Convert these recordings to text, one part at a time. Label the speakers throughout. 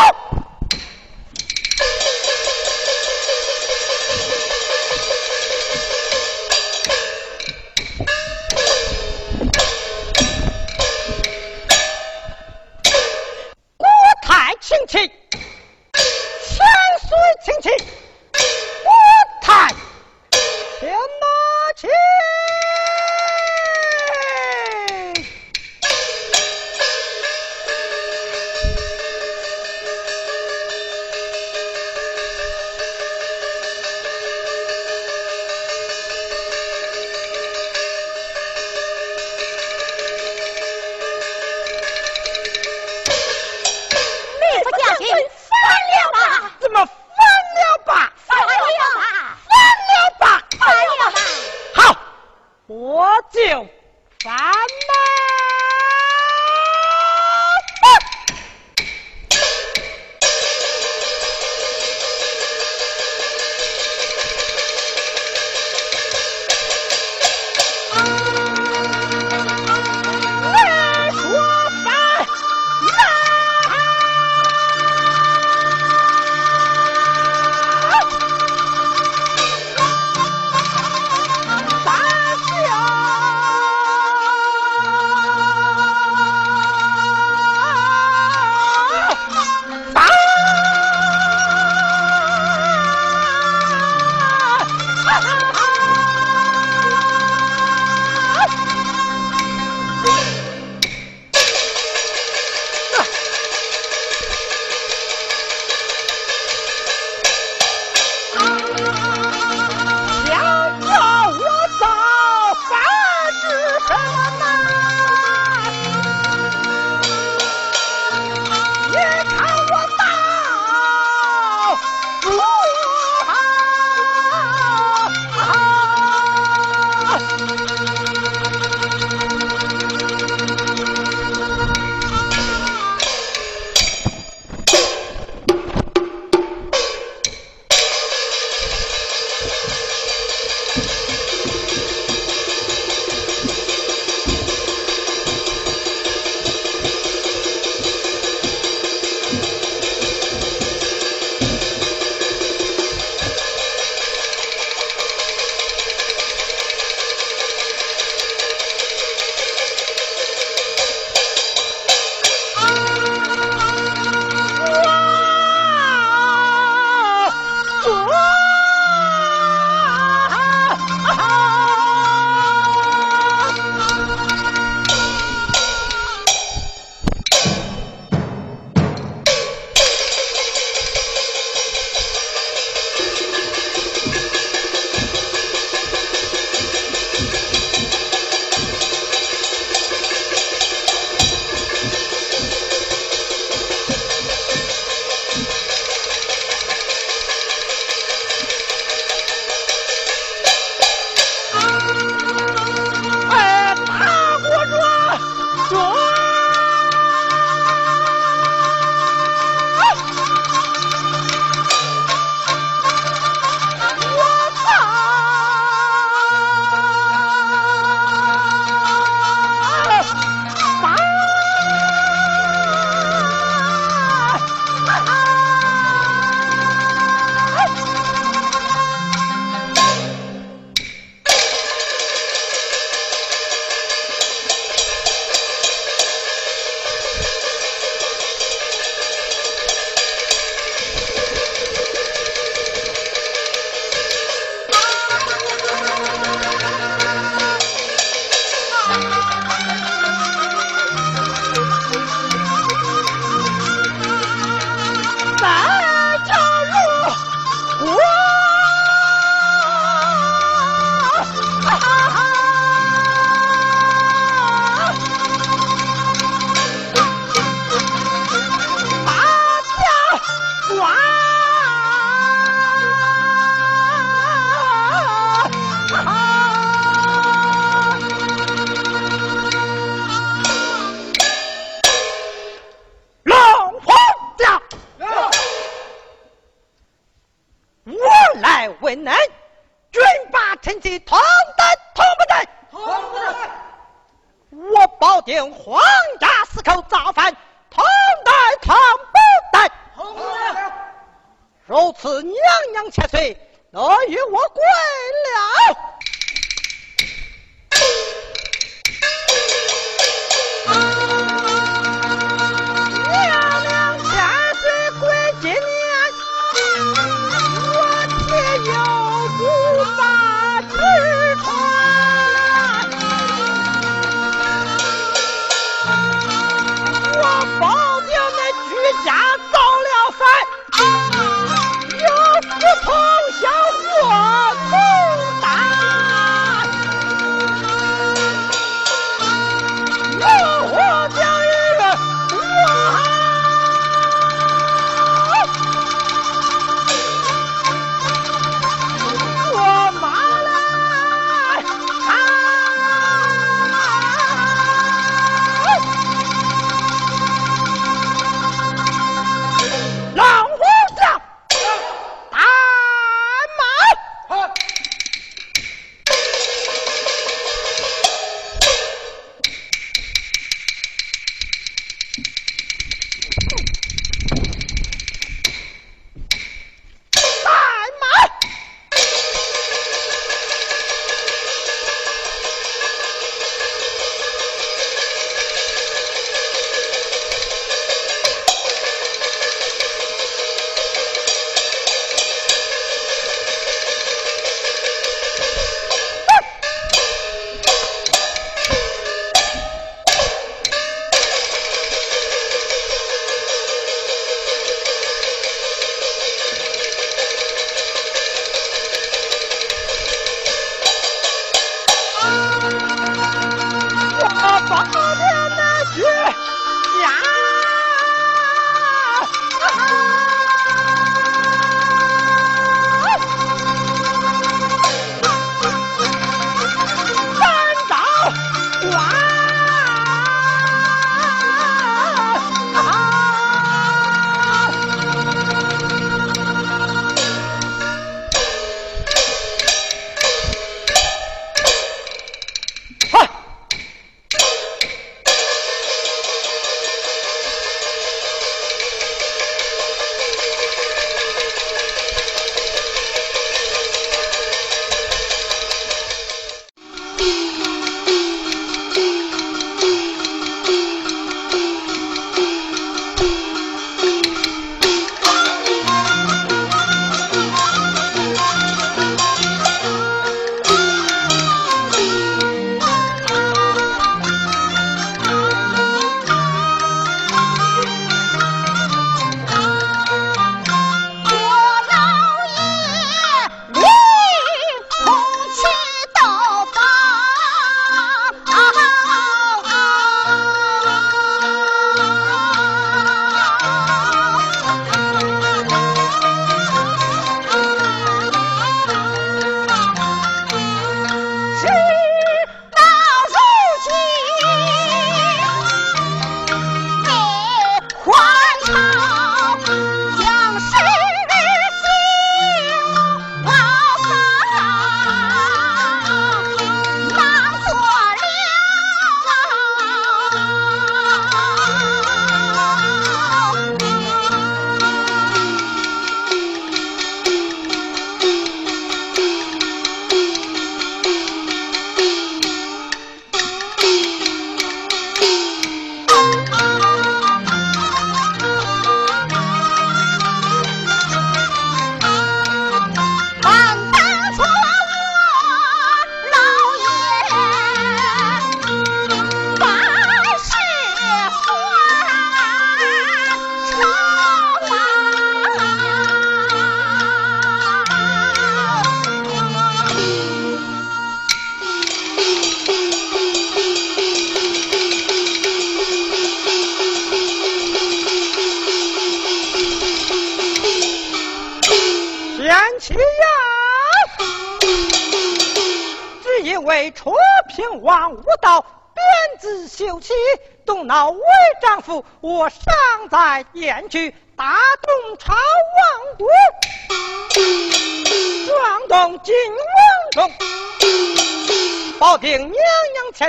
Speaker 1: Ah!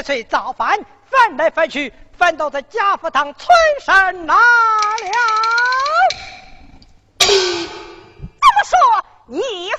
Speaker 1: 被造反翻来翻去翻到在贾府当村山那了
Speaker 2: 这么说你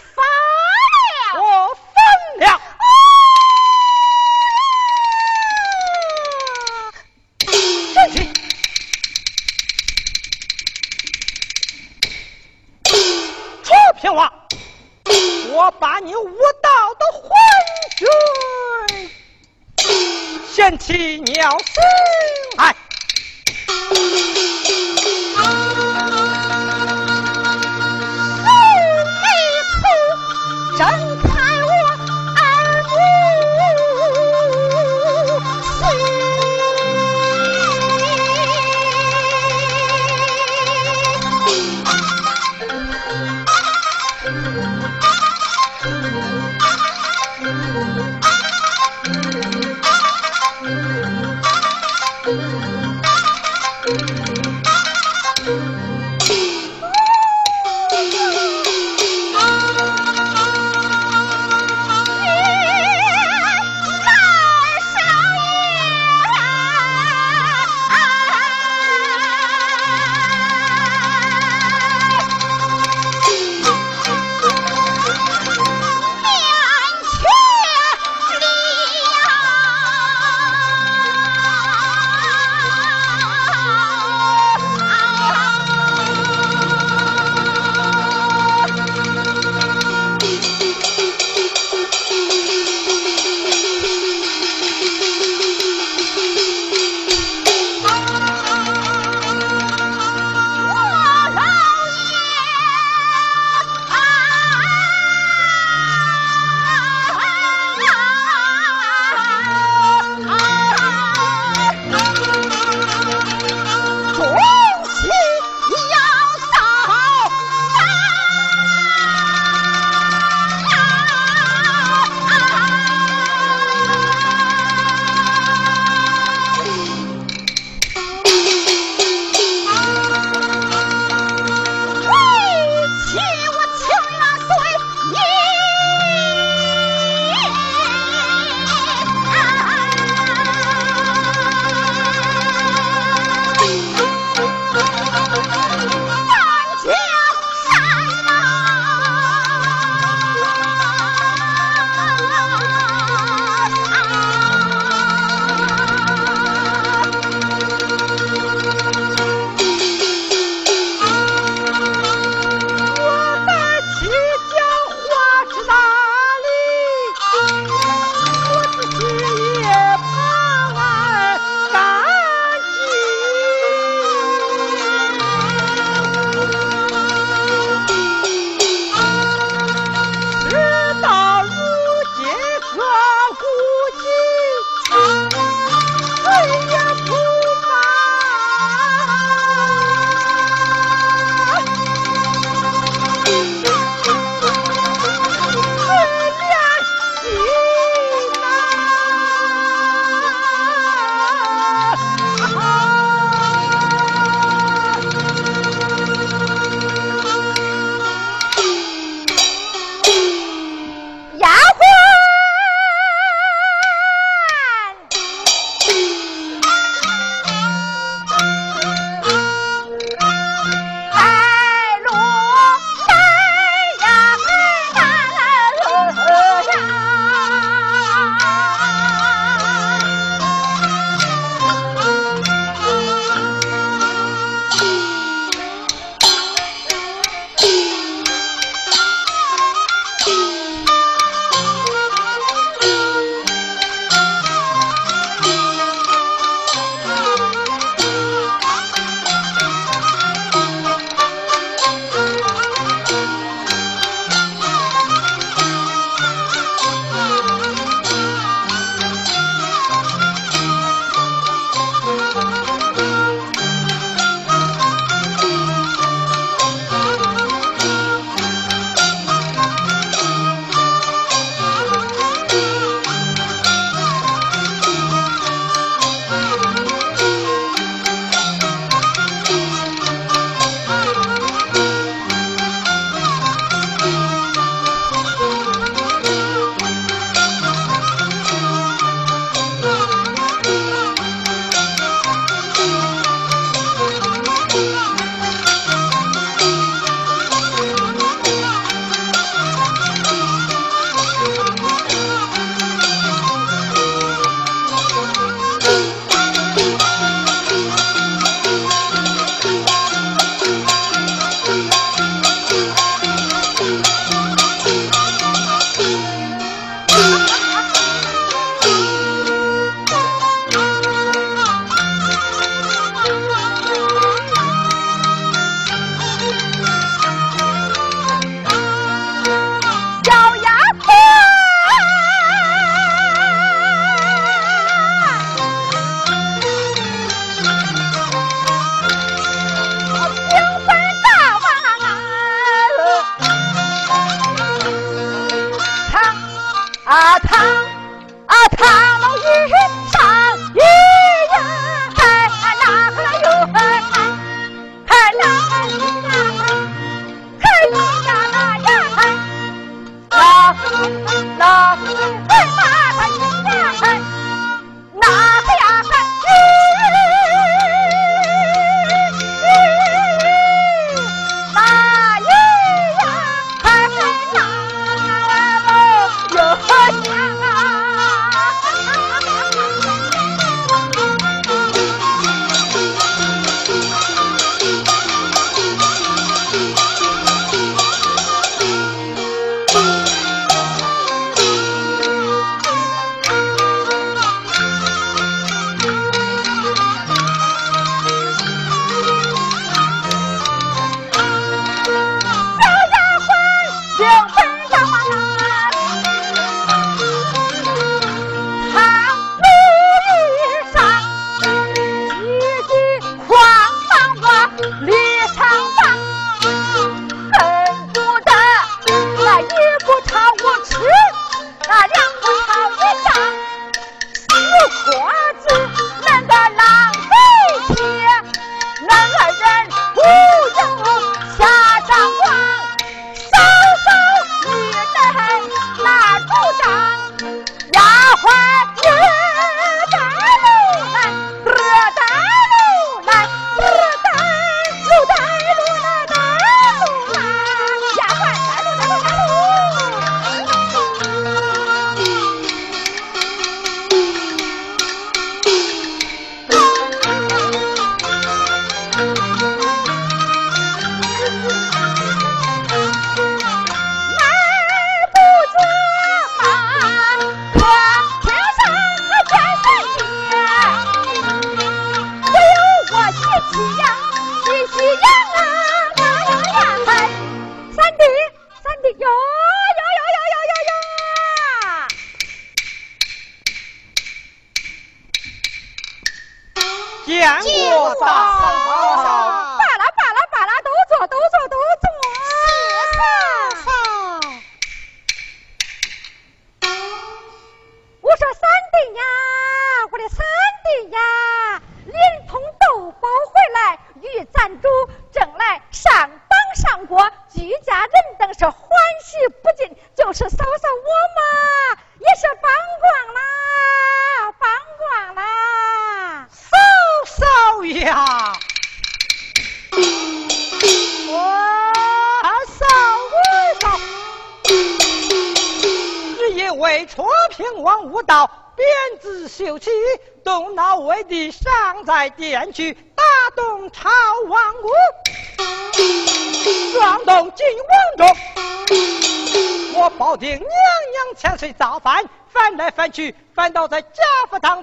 Speaker 1: 翻去，翻到在家福堂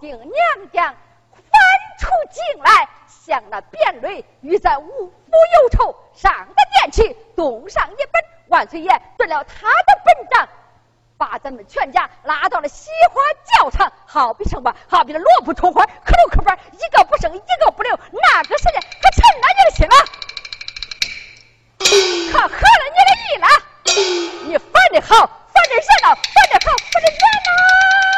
Speaker 2: 保定娘娘翻出京来，向那卞瑞与咱无福有仇，上个殿去，动上一本，万岁爷准了他的本账。把咱们全家拉到了西花教场，好比什么？好比那萝卜出花，可留可翻，一个不剩，一个不留。那个时间可趁了你的心了，可合了你的意了。你翻的好，翻的热闹，翻的好，翻的热闹。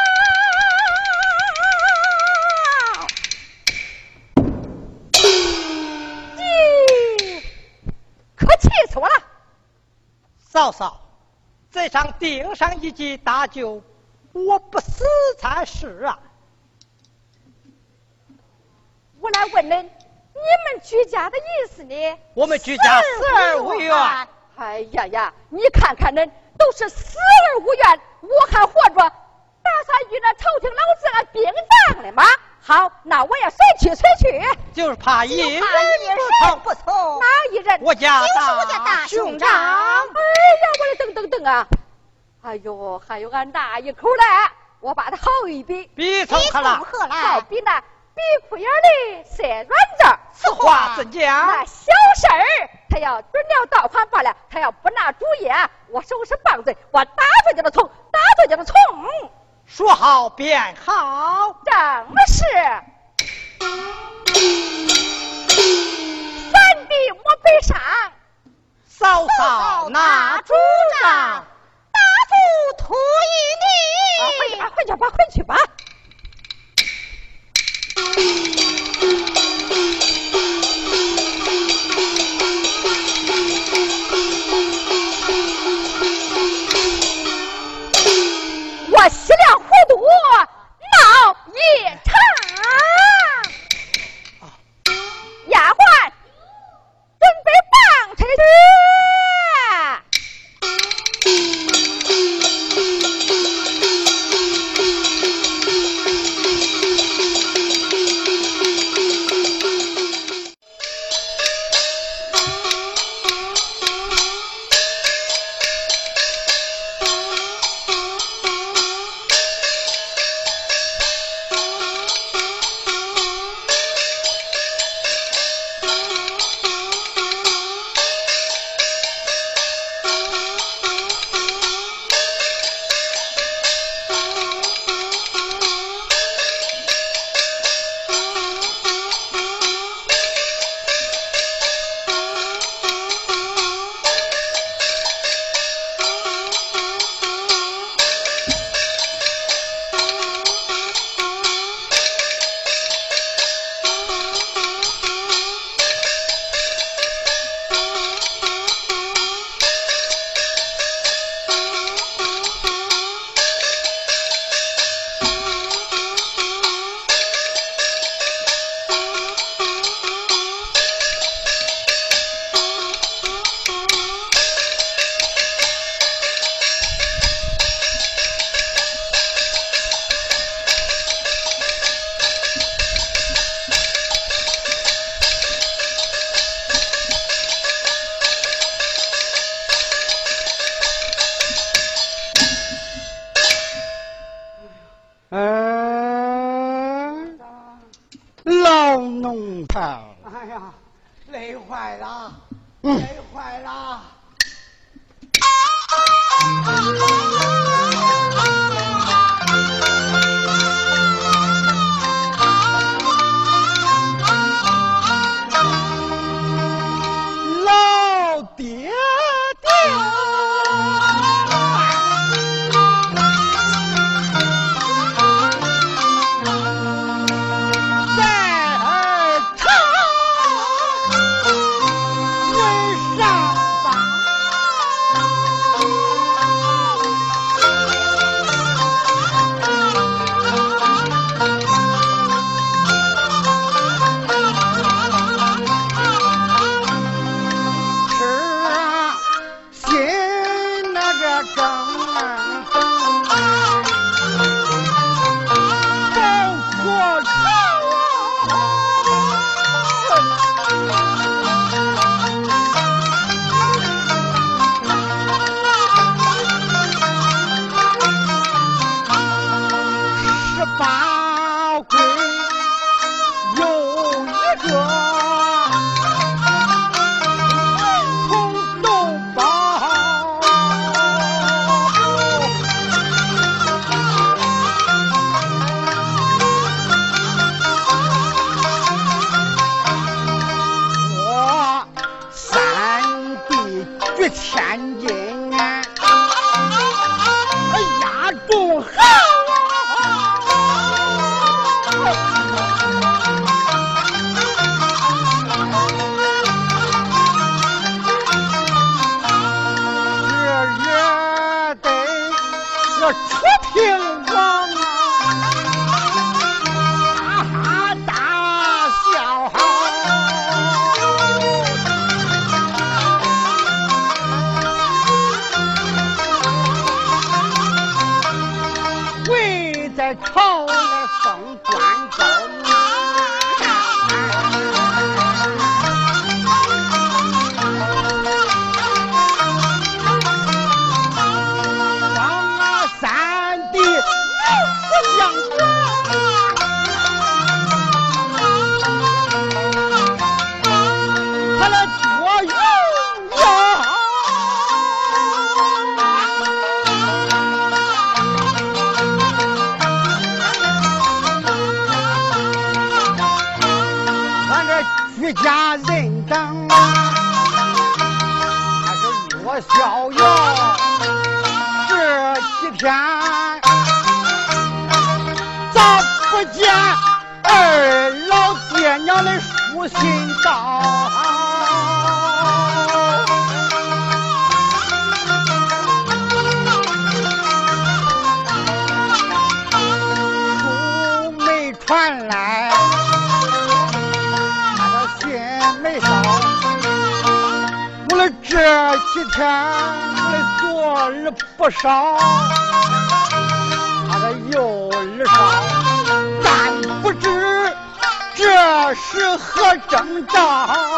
Speaker 2: 可气死我了！
Speaker 1: 嫂嫂，这场定上一记大酒，我不死才是啊！
Speaker 2: 我来问恁，你们居家的意思呢？
Speaker 1: 我们居家死而无怨。
Speaker 2: 哎呀呀，你看看恁都是死而无怨，我还活着，打算与那朝廷老子俺并葬了吗？好，那我也谁去谁去。
Speaker 1: 就是怕一人
Speaker 3: 不从，不从。
Speaker 2: 哪一人？
Speaker 1: 我家
Speaker 3: 大兄长。
Speaker 2: 哎呀，我的等等等啊！哎呦，还有俺大一口嘞，我把它好一比，
Speaker 1: 比从何来？
Speaker 2: 好比那比裤眼里塞软子。
Speaker 1: 此话怎讲？
Speaker 2: 那小事儿，他要准了到款罢了，他要不拿主意，我手是棒子，我打着就能冲，打着就能冲。
Speaker 1: 说好便好。
Speaker 2: 正是。三弟莫悲伤，
Speaker 1: 嫂嫂拿主张。
Speaker 3: 大夫托
Speaker 2: 回去
Speaker 3: 于
Speaker 2: 吧，回去吧，回去吧。朝来奉关公一
Speaker 1: 天左耳
Speaker 4: 不少他的右耳少但不知这是何征兆。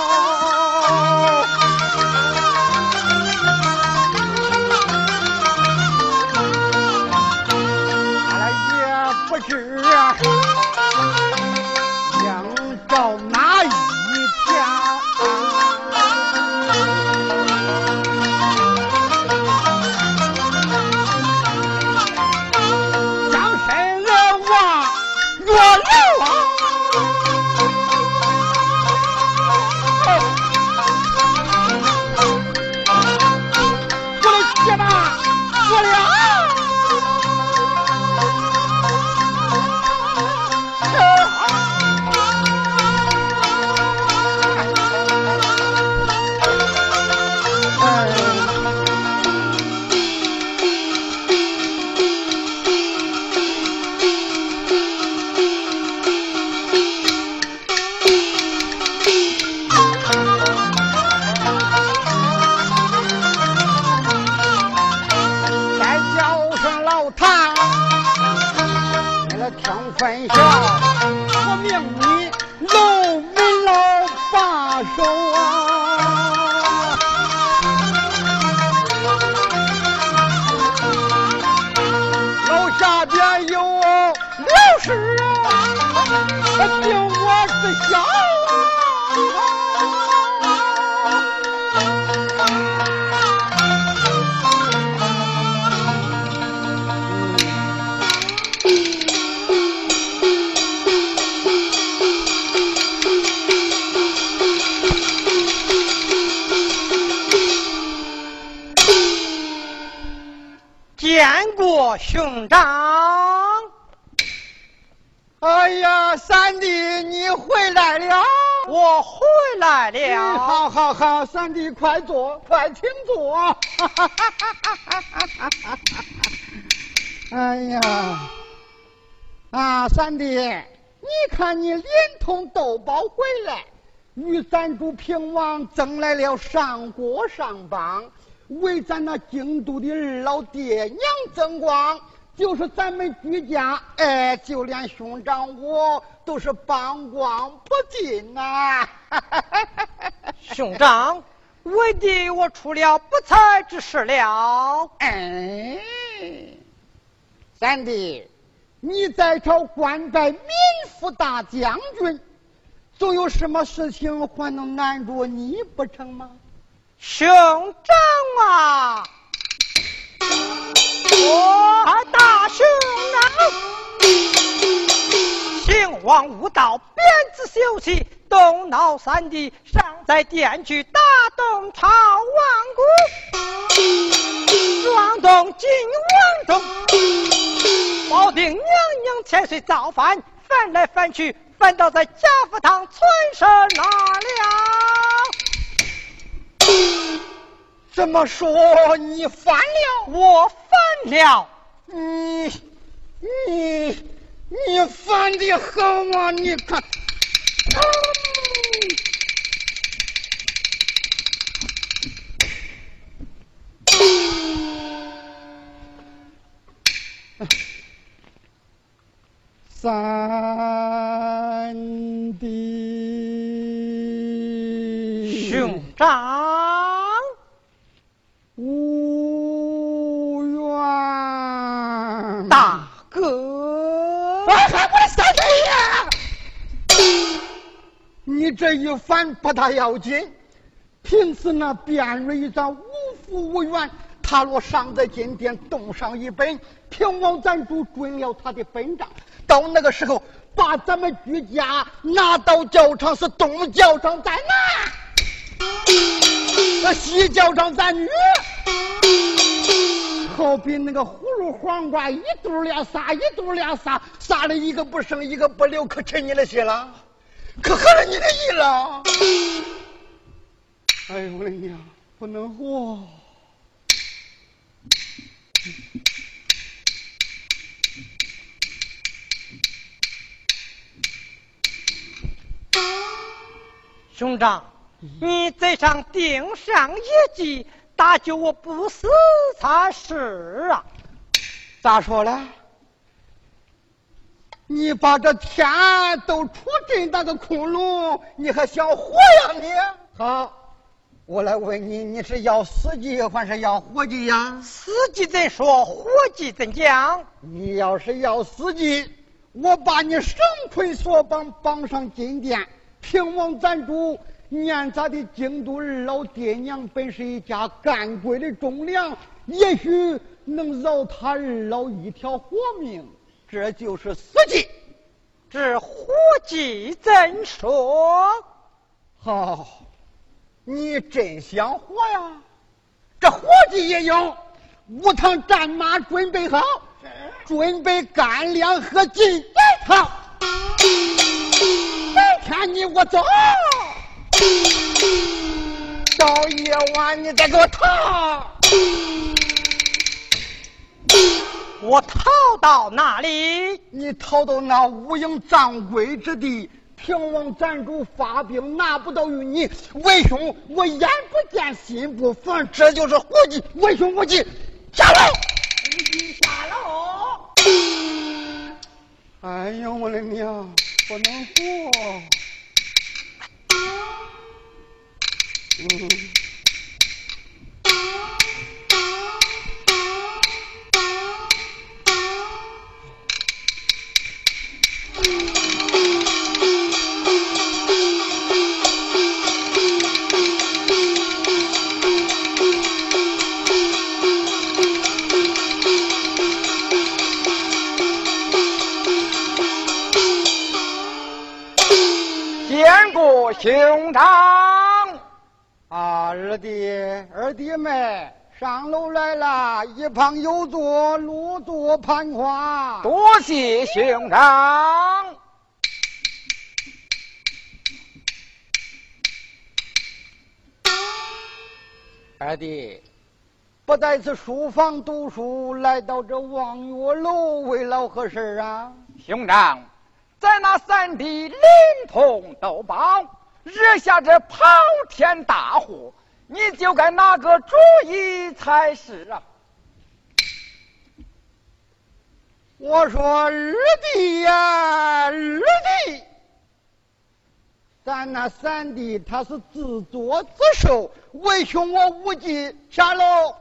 Speaker 4: 来了。好好好，三弟，快坐，快请坐。哎呀，啊，三弟，你看你连同豆包回来，与咱主平王争来了上国上榜，为咱那京都的二老爹娘争光。就是咱们居家，哎，就连兄长我都是帮光不尽呐。
Speaker 1: 兄长，为弟我出了不才之事了。
Speaker 4: 哎，三弟，你在朝官拜民副大将军，总有什么事情还能难住你不成吗？
Speaker 1: 兄长啊！我大兄长，兴王无道，鞭子休息，动恼三弟，尚在殿去打动朝王姑，撞动金王中，保定娘娘千岁造反，翻来翻去，翻到在贾福堂村上那
Speaker 4: 了。怎么说你烦了？
Speaker 1: 我翻了。
Speaker 4: 你你你烦的好啊？你看，三弟
Speaker 1: 兄长。
Speaker 4: 无缘，
Speaker 1: 大哥，
Speaker 4: 哎，我的三弟呀！你这一反不大要紧，平时那卞瑞咱无福无缘，他若上在金殿，动上一本，平王咱主准了他的本账，到那个时候，把咱们居家拿到教场，是东教场在哪？那西叫上咱女，好比那个葫芦黄瓜，一肚俩撒，一肚俩撒，撒了一个不剩，一个不留，可成你的心了，可合了你的意了。哎呦我的娘，不能活！
Speaker 1: 兄长。你在上顶上一计，打救我不死才是啊！
Speaker 4: 咋说了？你把这天都出这大个窟窿，你还想活呀你？好，我来问你，你是要死计还是要活计呀？
Speaker 1: 死计怎说，活计怎讲？
Speaker 4: 你要是要死计，我把你绳捆索绑，绑上金殿，平王咱主。念咱的京都二老爹娘本是一家干贵的忠良，也许能饶他二老一条活命，这就是死计。
Speaker 1: 这活计怎说？
Speaker 4: 好，你真想活呀？这活计也有，五趟战马准备好，准备干粮和金好，明天你我走。到夜晚你再给我逃，
Speaker 1: 我逃到哪里？
Speaker 4: 你逃到那无影藏鬼之地。平王暂主发兵拿不到于你，为兄我眼不见心不烦，这就是胡计。为兄无计，下楼。
Speaker 1: 下楼。
Speaker 4: 哎呀，我的娘，不能活。
Speaker 1: 嗯，坚胸膛。
Speaker 4: 啊，二弟，二弟妹，上楼来了，一旁有座，落座攀花。
Speaker 5: 多谢兄长。
Speaker 4: 二弟，不在此书房读书，来到这望月楼为了何事啊？
Speaker 5: 兄长，在那三弟临潼斗宝，惹下这跑天大祸，你就该拿个主意才是啊！
Speaker 4: 我说二弟呀，二弟。咱那三弟他是自作自受，为兄我无忌下楼，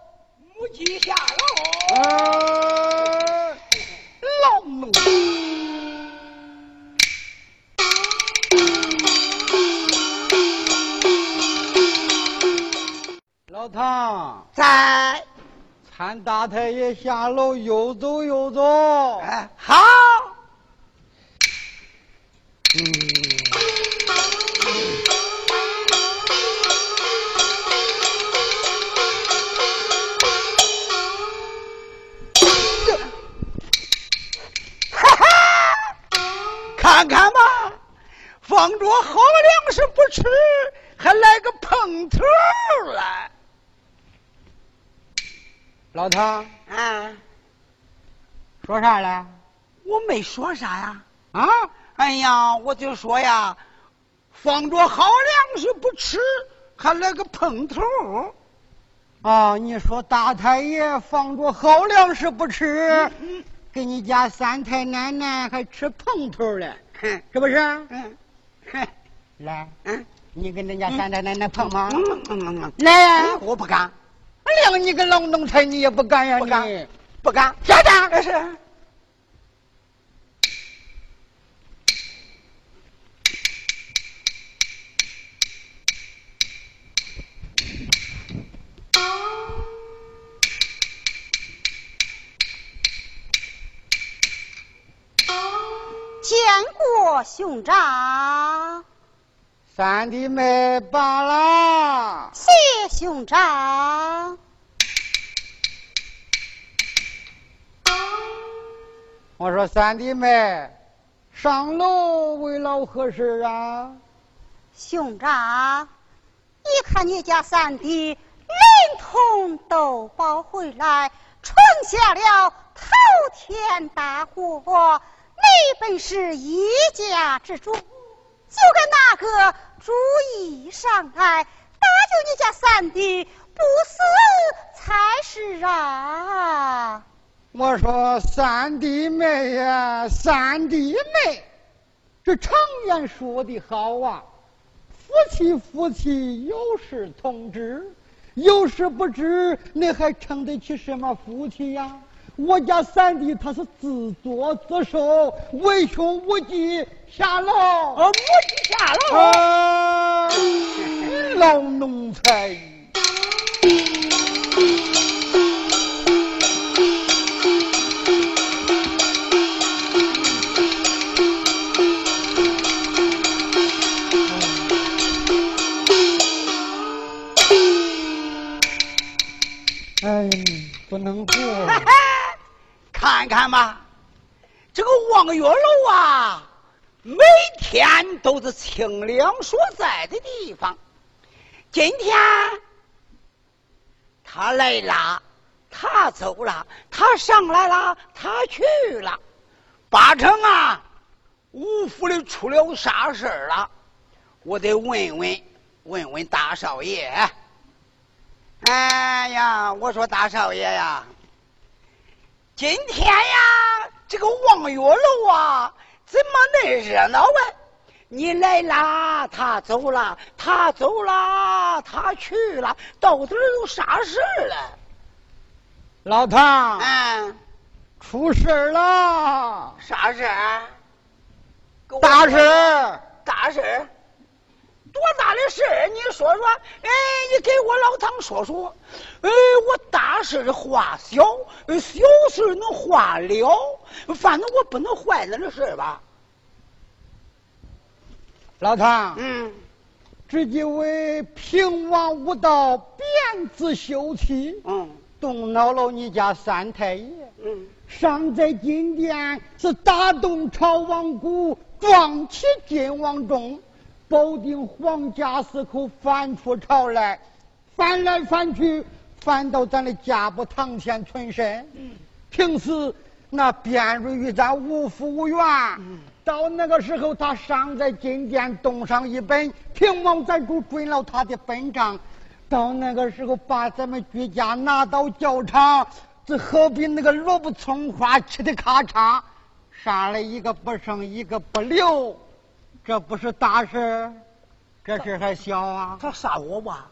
Speaker 6: 无忌下
Speaker 4: 楼，老奴，老唐
Speaker 6: 在，
Speaker 4: 参大太爷下楼，又走又走，
Speaker 6: 哎，好，嗯。看看吧，放着好粮食不吃，还来个碰头来。
Speaker 4: 老唐
Speaker 6: 啊，
Speaker 4: 说啥了？
Speaker 6: 我没说啥呀。
Speaker 4: 啊？
Speaker 6: 哎呀，我就说呀，放着好粮食不吃，还来个碰头。
Speaker 4: 啊，你说大太爷放着好粮食不吃，给你家三太奶奶还吃碰头嘞。是不是？嗯，来，嗯，你跟人家三太奶奶碰吗？嗯嗯嗯，来呀！
Speaker 6: 我不敢。
Speaker 4: 连你个老奴才，你也不敢呀？
Speaker 6: 不敢，
Speaker 4: 不敢。
Speaker 6: 下去，这是。
Speaker 3: 见过兄长，
Speaker 4: 三弟妹罢了。
Speaker 3: 谢兄长。
Speaker 4: 我说三弟妹，上楼为了何事啊？
Speaker 3: 兄长，你看你家三弟连同斗包回来，闯下了滔天大祸。你本是一家之主，就该拿个主意上来，搭救你家三弟不死才是啊！
Speaker 4: 我说三弟妹呀，三弟妹，这常言说的好啊，夫妻夫妻有事同知，有事不知，你还称得起什么夫妻呀？我家三弟他是自作自受，为兄无忌下楼。
Speaker 6: 啊无忌下楼。
Speaker 4: 啊，老奴才。哎，不能过。
Speaker 6: 看看吧，这个望月楼啊，每天都是清凉所在的地方。今天他来了，他走了，他上来了，他去了，八成啊，五府里出了啥事了？我得问问问问大少爷。哎呀，我说大少爷呀。今天呀，这个望月楼啊，怎么那热闹啊？你来啦，他走了，他走了，他去了，到底有啥事了？
Speaker 4: 老唐，
Speaker 6: 嗯，
Speaker 4: 出事了。
Speaker 6: 啥事？
Speaker 4: 大事，
Speaker 6: 大事。多大的事儿？你说说，哎，你给我老唐说说。哎，我大事化小，小事能化了，反正我不能坏了的事吧。
Speaker 4: 老唐，
Speaker 6: 嗯，
Speaker 4: 这几位平王无道，鞭子休妻，
Speaker 6: 嗯。
Speaker 4: 动恼了你家三太爷。
Speaker 6: 嗯，
Speaker 4: 尚在金殿是大动朝王谷，壮起金王钟，保定皇家四口翻出朝来，翻来翻去，翻到咱的家不堂前存身。平时那卞瑞与咱无父无缘，到那个时候他尚在金殿动上一本，平王咱主准了他的本账。到那个时候，把咱们居家拿到教场，这何必那个萝卜葱花吃的咔嚓，杀了一个不剩，一个不留，这不是大事？这事还小啊？
Speaker 6: 他杀我吧？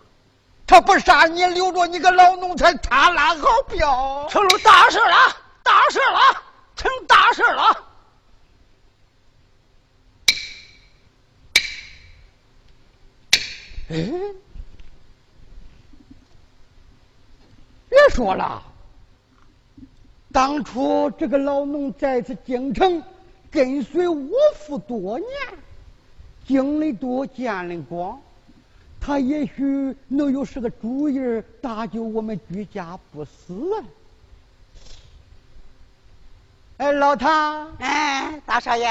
Speaker 4: 他不杀你，留着你个老奴才，他拉好镖。
Speaker 6: 成了大事了，大事了，成大事了。
Speaker 4: 哎，别说了，当初这个老农在此京城跟随我父多年，经历多，见的广，他也许能有是个主意儿搭救我们居家不死啊！哎，老唐，
Speaker 6: 哎，大少爷，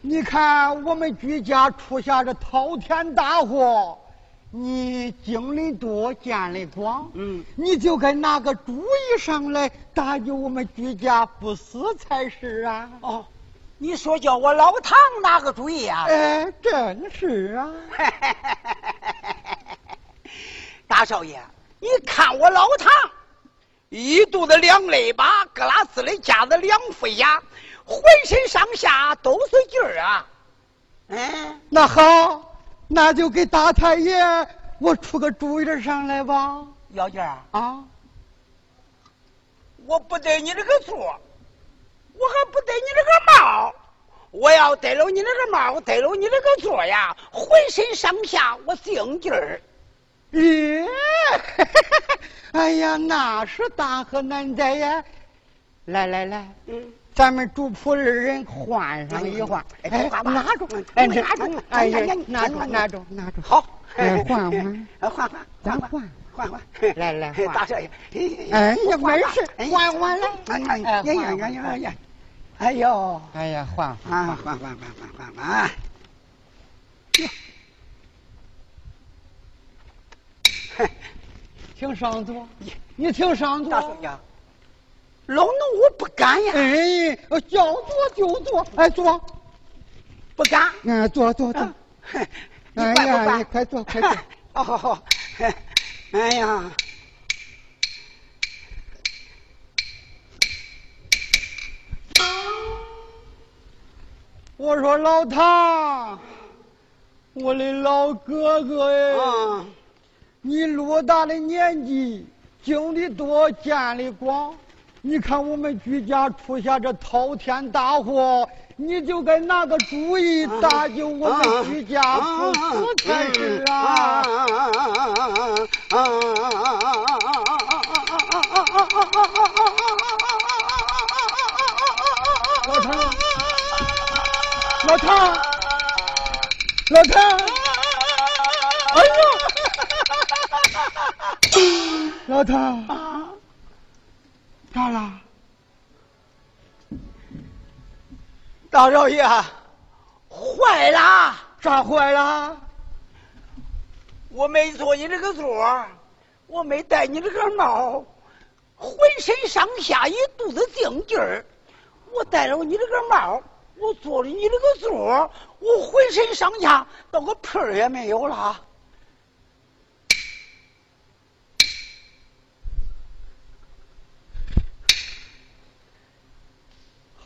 Speaker 4: 你看我们居家出下这滔天大祸，你经历多，见的广，
Speaker 6: 嗯，
Speaker 4: 你就该拿个主意上来搭救我们居家不死才是啊！
Speaker 6: 哦，你说叫我老唐拿个主意啊？
Speaker 4: 哎，真是啊！
Speaker 6: 大少爷，你看我老唐，一肚子两肋巴，格拉斯的夹子两副牙，浑身上下都是劲儿啊！嗯，
Speaker 4: 那好，那就给大太爷我出个主意上来吧！
Speaker 6: 姚娟儿，
Speaker 4: 啊，
Speaker 6: 我不得你这个座，我还不得你这个帽。我要得了你那个帽，得了你那个座呀，浑身上下我精劲儿。
Speaker 4: 耶！哎呀，那是大河难在呀！来来来，
Speaker 6: 嗯，
Speaker 4: 咱们主仆二人换上一换，哎，拿住，哎，拿住，哎呀，拿住，拿住，拿住，
Speaker 6: 好，
Speaker 4: 哎，换换，
Speaker 6: 换换，
Speaker 4: 咱
Speaker 6: 换换，
Speaker 4: 换，来来换。
Speaker 6: 大少爷，
Speaker 4: 哎呀，没事，换换来，
Speaker 6: 哎呀呀呀呀呀。呀！哎呦，
Speaker 4: 哎呀，换
Speaker 6: 换，换。换换换换换啊！
Speaker 4: 请上座，你请上座。
Speaker 6: 大少爷，老奴我不敢呀，
Speaker 4: 哎，叫坐就坐，哎，坐，
Speaker 6: 不敢。
Speaker 4: 嗯，坐坐坐。哎呀，你快坐，快坐。
Speaker 6: 哦，好好。哎呀，
Speaker 4: 我说老唐，我的老哥哥哎，
Speaker 6: 啊，
Speaker 4: 你偌大的年纪，经历多，见的广，你看我们居家出下这滔天大祸，你就该拿个主意搭救我们居家父子才是啊！老唐，老唐，老唐，哎呦！老唐，咋了？
Speaker 6: 大少爷，坏了！
Speaker 4: 咋坏了？
Speaker 6: 我没坐你这个座，我没戴你这个帽，浑身上下一肚子劲劲儿。我戴了你这个帽，我坐了你这个座，我浑身上下到个屁儿也没有了。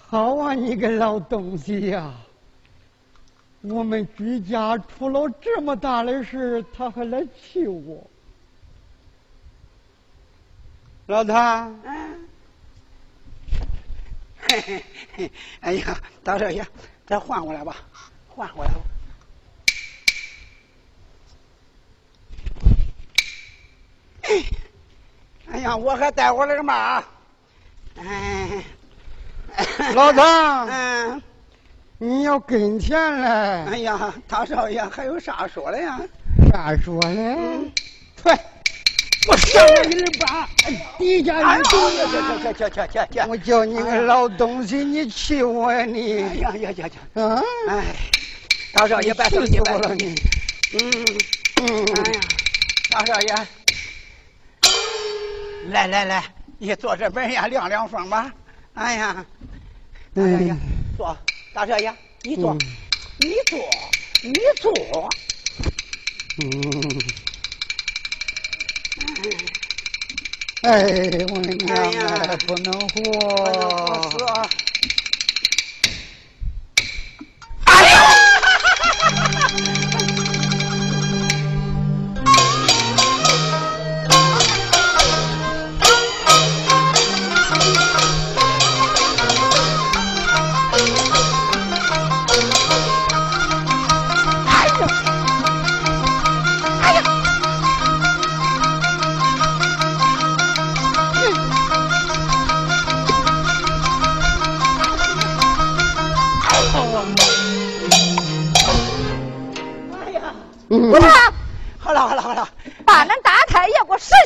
Speaker 4: 好啊，你个老东西呀、我们居家出了这么大的事，他还来气我。老唐，
Speaker 6: 嗯，嘿嘿嘿，哎呀，大少爷，再换过来吧，换过来吧。哎呀，我还带我这个帽。哎，
Speaker 4: 老唐，
Speaker 6: 嗯，
Speaker 4: 你要跟前来，
Speaker 6: 哎呀，大少爷还有啥说的呀？
Speaker 4: 啥说呢？快，我上你一把，底人
Speaker 6: 呦，去去去去去去！
Speaker 4: 我叫你个老东西，你气我呀你！
Speaker 6: 哎呀呀呀呀！
Speaker 4: 嗯！
Speaker 6: 哎，大少爷别生气，别生气。
Speaker 4: 了你！
Speaker 6: 嗯，
Speaker 4: 嗯，
Speaker 6: 哎呀，大少爷，来来来，你坐这边呀，凉凉风吧。哎呀，哎呀呀，坐，大少爷，你坐，
Speaker 4: 嗯
Speaker 6: 你坐，你坐。
Speaker 4: 嗯。哎，我的娘
Speaker 6: 哎呀
Speaker 4: 啊，不能
Speaker 6: 我
Speaker 4: 活！
Speaker 6: 说，哎呀！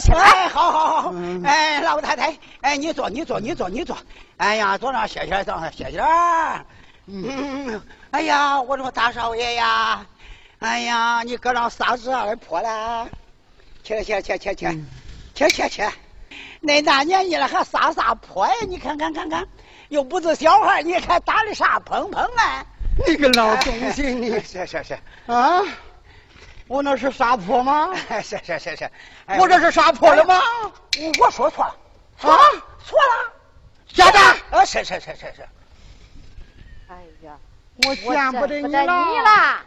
Speaker 2: 起来。
Speaker 6: 哎，好好好
Speaker 4: 嗯，
Speaker 6: 哎，老太太，哎，你坐你坐你坐你坐，哎呀，坐那歇歇，坐那歇歇。嗯，哎呀，我说大少爷呀，哎呀，你搁那撒纸二泼了，去去去去去，去去去，那大年纪了还撒啥泼呀？你看看看看，又不是小孩，你还打的啥砰砰啊？
Speaker 4: 你个老东西，你
Speaker 6: 是是是，
Speaker 4: 啊！我那是杀破吗？
Speaker 6: 是是是是，哎
Speaker 4: 我这是杀破了吗？
Speaker 6: 我我说错了，
Speaker 4: 啊，
Speaker 6: 错了，
Speaker 4: 家长，
Speaker 6: 啊，是是是是是。
Speaker 2: 哎呀，
Speaker 4: 我
Speaker 2: 我
Speaker 4: 见不得你
Speaker 2: 见不得你
Speaker 4: 了，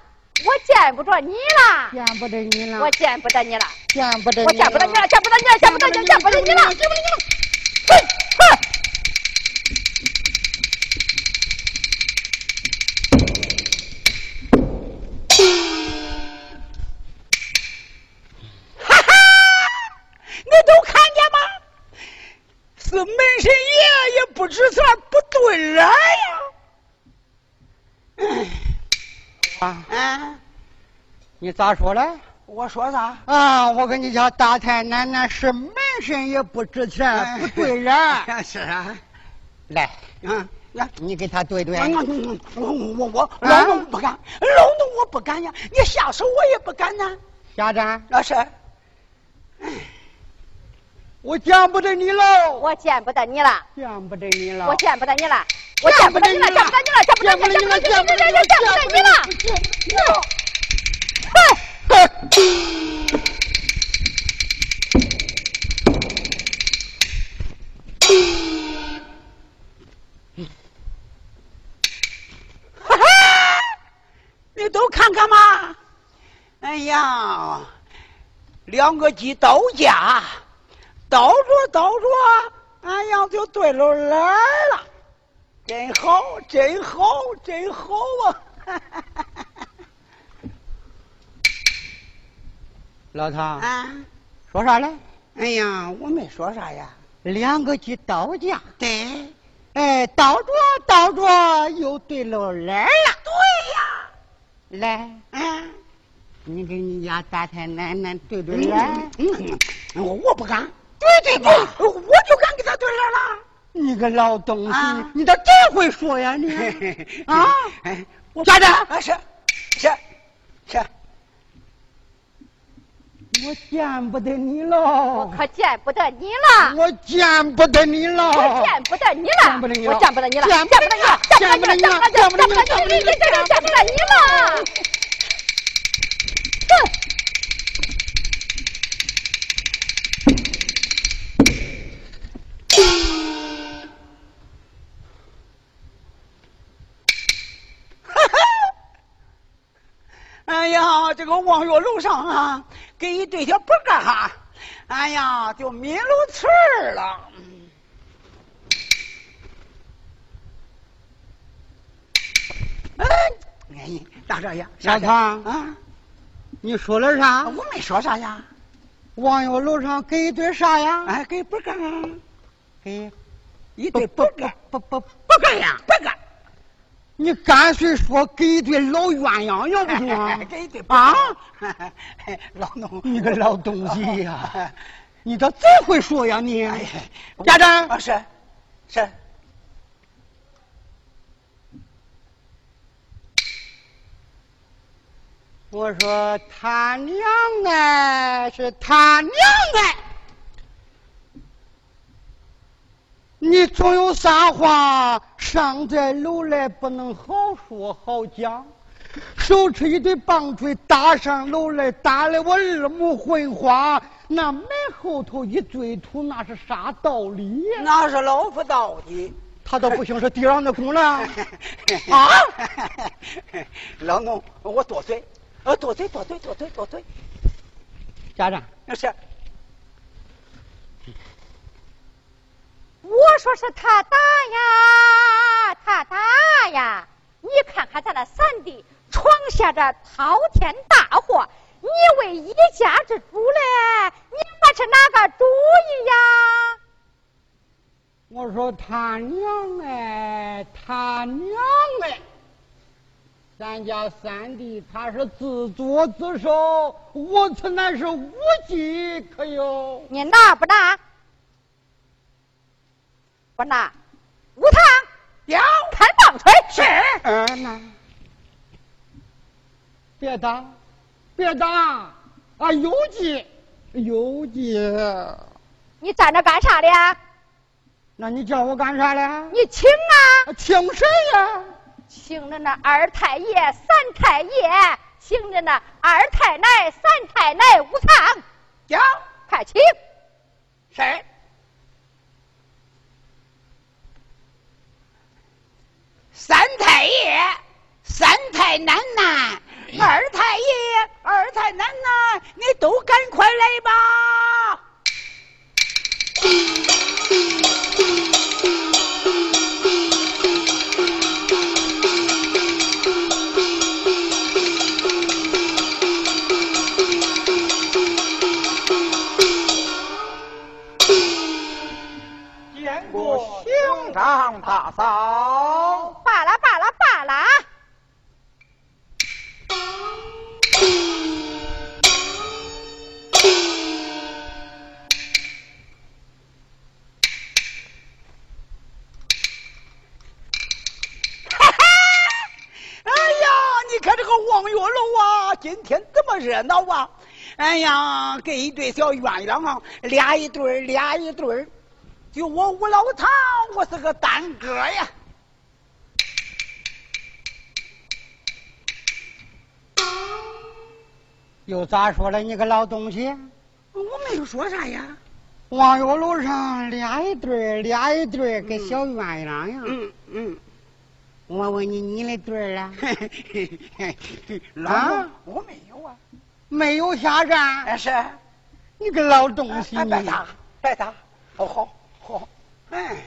Speaker 2: 我见不着你了，
Speaker 4: 见不得你了，
Speaker 2: 我见不得你了，
Speaker 4: 见不得
Speaker 2: 我见不得你了，见不得你了，见不得你了，见不得你了，见不得你了。
Speaker 6: 你
Speaker 4: 咋说嘞？
Speaker 6: 我说啥？
Speaker 4: 啊，我跟你讲，大太奶奶是门神也不值钱，不对人。
Speaker 6: 是啊，
Speaker 4: 来，
Speaker 6: 嗯，来。
Speaker 4: 你给他对对。
Speaker 6: 我我我我
Speaker 4: 啊
Speaker 6: 老农不敢，老农我不敢呀，你下手我也不敢呐。
Speaker 4: 家长，
Speaker 6: 老师，
Speaker 4: 我见不得你了，
Speaker 2: 我见不得你了，
Speaker 4: 见不得你了，
Speaker 2: 我见不得你了，我见不得你了，见不得你了，见不得你了，见不得你了，见不得你了，见不得你了。
Speaker 6: 哈哈，你都看看嘛。哎呀，两个鸡倒架，倒着倒着，哎呀，就对了来了，真好，真好，真好啊！
Speaker 4: 老唐，
Speaker 6: 啊，
Speaker 4: 说啥嘞？
Speaker 6: 哎呀，我没说啥呀。
Speaker 4: 两个鸡倒架，
Speaker 6: 对，
Speaker 4: 哎，倒着倒着又对了来了。
Speaker 6: 对呀，
Speaker 4: 来，
Speaker 6: 啊，
Speaker 4: 你给你家大太奶奶对对来。
Speaker 6: 嗯，我我不敢，对对吧？我就敢给他对来了。
Speaker 4: 你个老东西，
Speaker 6: 啊
Speaker 4: 你咋真会说呀你？啊，
Speaker 6: 哎，我
Speaker 4: 家长
Speaker 6: 啊是是是，
Speaker 4: 我见不得你
Speaker 2: 了。
Speaker 4: 我，
Speaker 2: 可见不得你了，
Speaker 4: 我见不得你了，
Speaker 2: 我见不得你了，
Speaker 4: 见不得你了。
Speaker 2: 我见不得你了，
Speaker 4: 见
Speaker 2: 见不得你了，见不得你了，见不得你了，见不得你了，见不得你了，见不得你了。哼。
Speaker 6: 这个望月楼上啊，给一对小白干哈，哎呀，就迷路词儿了。嗯，哎，大少爷，
Speaker 4: 小唐
Speaker 6: 啊，
Speaker 4: 你说了啥？
Speaker 6: 我没说啥呀，
Speaker 4: 望月楼上给一对啥呀？
Speaker 6: 哎，给白干啊，
Speaker 4: 给
Speaker 6: 一对白干，
Speaker 4: 不不不干呀！
Speaker 6: 白干。
Speaker 4: 你干脆说给一对老鸳鸯，要不行 啊？
Speaker 6: 给一对
Speaker 4: 啊！
Speaker 6: 老农，
Speaker 4: 你个老东西呀！你咋这会说呀你？家长
Speaker 6: 啊是是。
Speaker 4: 我说他娘哎，是他娘哎！你总有啥话上在楼来不能好说好讲，手持一对棒槌打上楼来，打的我二目昏花。那门后头一堆土，那是啥道理呀？
Speaker 6: 那是老夫道的。
Speaker 4: 他倒不行，是地上的工了 啊！
Speaker 6: 老农，我多嘴。呃，多嘴多嘴多嘴多嘴，
Speaker 4: 家长
Speaker 6: 那是。
Speaker 2: 我说是他打呀，他打呀！你看看咱那三弟闯下这滔天大祸，你为一家之主嘞，你还是哪个主意呀？
Speaker 4: 我说他娘哎，他娘哎！咱家三弟他是自作自受，我此乃是无计可有。
Speaker 2: 你拿不拿？不拿。五堂
Speaker 6: 要
Speaker 2: 开棒槌。
Speaker 6: 是。
Speaker 4: 嗯，那别打，别打啊！有计，有计。
Speaker 2: 你站着干啥的？
Speaker 4: 那你叫我干啥嘞？
Speaker 2: 你请啊！
Speaker 4: 请谁呀？
Speaker 2: 请着那二太爷、三太爷，请着那二太奶、三太奶、五堂，
Speaker 6: 叫
Speaker 2: 快请。
Speaker 6: 是。三太爷、三太奶奶、二太爷、二太奶奶，你都赶快来吧。见过兄长大嫂，望月楼啊，今天这么热闹啊！哎呀，跟一对小鸳鸯啊，俩一对儿，俩一对儿。就我吴老唐，我是个单哥呀。
Speaker 4: 又咋说了？你个老东西！
Speaker 6: 我没有说啥呀。
Speaker 4: 望月楼上俩一对俩一对跟小鸳鸯呀。
Speaker 6: 嗯嗯。
Speaker 4: 我问你，你的对
Speaker 6: 啊？啊？我没有啊。
Speaker 4: 没有下站？
Speaker 6: 是。
Speaker 4: 你个老东西！
Speaker 6: 别打，别打。哦好。好，哎，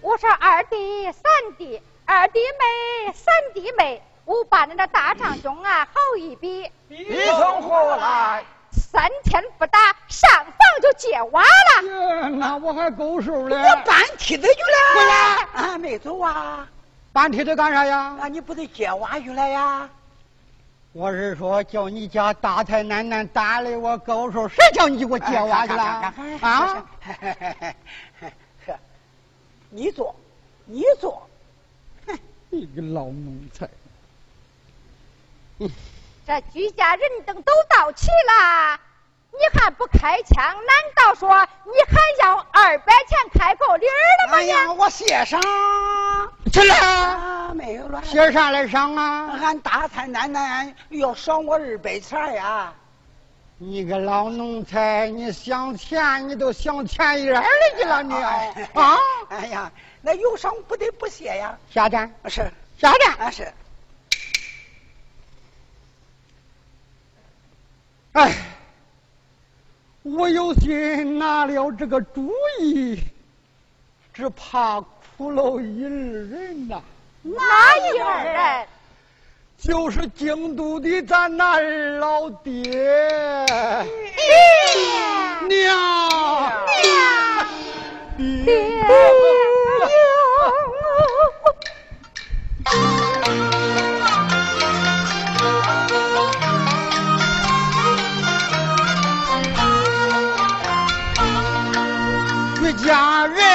Speaker 2: 我说二弟、三弟，二弟妹、三弟妹，我把你那大长兄啊好一比，
Speaker 1: 比从何来？
Speaker 2: 三天不打，上房就接娃了。
Speaker 4: 那我还够数嘞。
Speaker 6: 我搬梯子去了。
Speaker 4: 回来
Speaker 6: 啊，没走啊。
Speaker 4: 搬梯子干啥呀？
Speaker 6: 那你不得接娃去了呀？
Speaker 4: 我是说，叫你家大太奶奶打的我高手，谁叫你给我接娃去了？啊！
Speaker 6: 你坐，你坐。
Speaker 4: 你个老奴才！
Speaker 2: 这居家人等都到齐了，你还不开枪？难道说你还要二百钱开口礼了吗？
Speaker 6: 哎呀，我谢上。
Speaker 4: 去了，
Speaker 6: 没有了。
Speaker 4: 写啥来上啊？
Speaker 6: 俺大太奶奶要赏我二百钱呀！
Speaker 4: 你个老奴才，你想钱你都想钱眼里去了你啊！
Speaker 6: 哎呀，那有赏不得不谢呀！
Speaker 4: 下站
Speaker 6: 是
Speaker 4: 下站
Speaker 6: 啊是。
Speaker 4: 哎，我有心拿了这个主意，只怕。苦了一二人呐，
Speaker 2: 哪一二人？
Speaker 4: 就是京都的咱那二老爹。
Speaker 2: 爹
Speaker 4: 娘
Speaker 2: 娘爹。
Speaker 1: 家人。